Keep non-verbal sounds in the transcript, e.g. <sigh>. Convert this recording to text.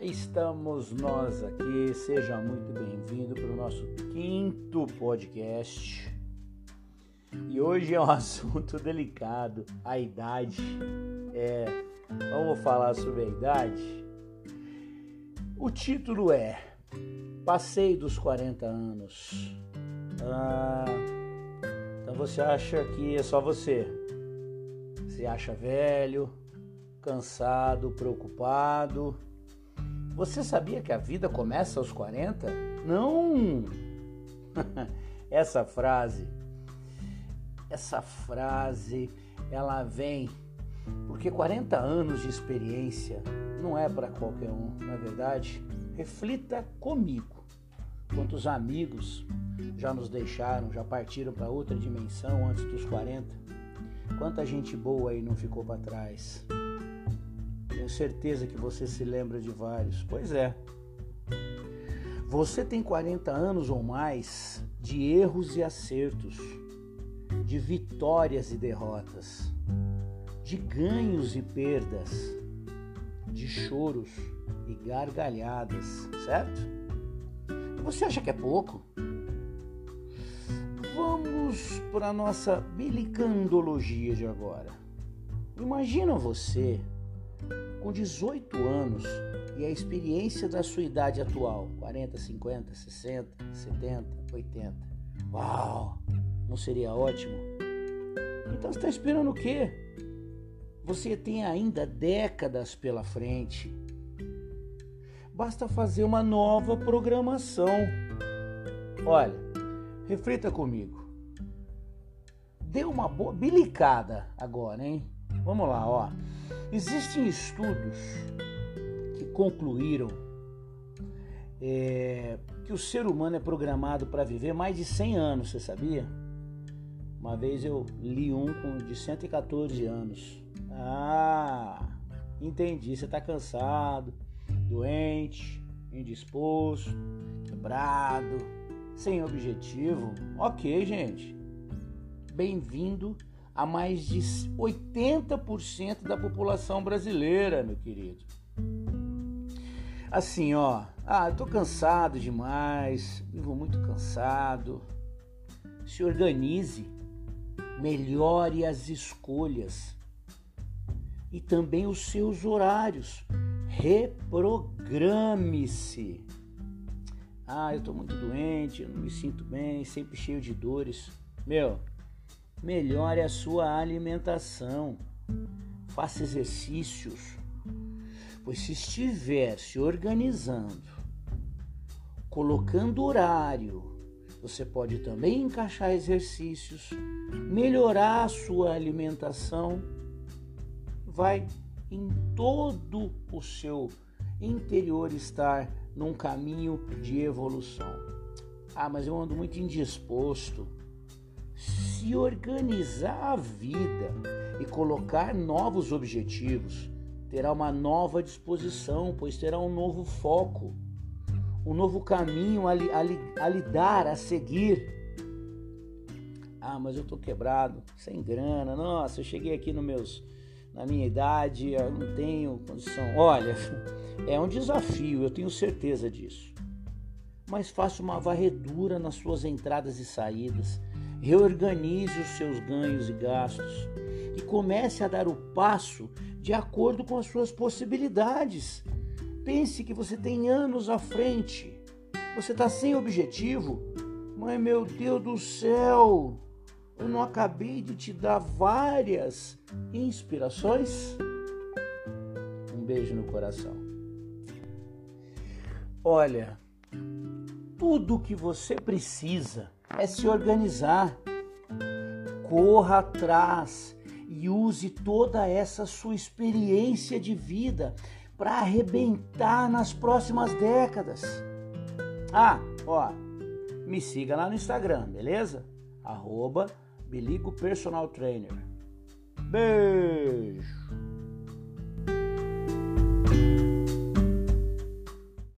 Estamos nós aqui, seja muito bem-vindo para o nosso quinto podcast. E hoje é um <laughs> assunto delicado, a idade. É, vamos falar sobre a idade? O título é Passei dos 40 anos. Ah, então você acha que é só você? Você acha velho, cansado, preocupado? Você sabia que a vida começa aos 40? Não! <laughs> essa frase, essa frase, ela vem porque 40 anos de experiência não é para qualquer um, não é verdade? Reflita comigo. Quantos amigos já nos deixaram, já partiram para outra dimensão antes dos 40? Quanta gente boa aí não ficou para trás? Tenho certeza que você se lembra de vários. Pois é. Você tem 40 anos ou mais de erros e acertos, de vitórias e derrotas, de ganhos e perdas, de choros e gargalhadas, certo? Você acha que é pouco? Vamos para a nossa bilicandologia de agora. Imagina você com 18 anos e a experiência da sua idade atual, 40, 50, 60, 70, 80. Uau! Não seria ótimo? Então você está esperando o quê? Você tem ainda décadas pela frente. Basta fazer uma nova programação. Olha, reflita comigo. Dê uma boa bilicada agora, hein? Vamos lá, ó. Existem estudos que concluíram é, que o ser humano é programado para viver mais de 100 anos, você sabia? Uma vez eu li um com de 114 anos. Ah, entendi. Você está cansado, doente, indisposto, quebrado, sem objetivo. Ok, gente. Bem-vindo a mais de 80% da população brasileira, meu querido. Assim, ó, ah, eu tô cansado demais, vivo muito cansado. Se organize, melhore as escolhas e também os seus horários. Reprograme-se. Ah, eu tô muito doente, eu não me sinto bem, sempre cheio de dores. Meu, Melhore a sua alimentação. Faça exercícios. Pois se estiver se organizando, colocando horário, você pode também encaixar exercícios, melhorar a sua alimentação, vai em todo o seu interior estar num caminho de evolução. Ah, mas eu ando muito indisposto se organizar a vida e colocar novos objetivos, terá uma nova disposição, pois terá um novo foco, um novo caminho a, a, a lidar, a seguir. Ah, mas eu tô quebrado, sem grana. Nossa, eu cheguei aqui no meus, na minha idade, eu não tenho condição. Olha, <laughs> é um desafio, eu tenho certeza disso. Mas faça uma varredura nas suas entradas e saídas reorganize os seus ganhos e gastos e comece a dar o passo de acordo com as suas possibilidades. Pense que você tem anos à frente. Você está sem objetivo? Mas, meu Deus do céu, eu não acabei de te dar várias inspirações? Um beijo no coração. Olha, tudo que você precisa é se organizar. Corra atrás e use toda essa sua experiência de vida para arrebentar nas próximas décadas. Ah, ó, me siga lá no Instagram, beleza? Arroba Personal Trainer. Beijo!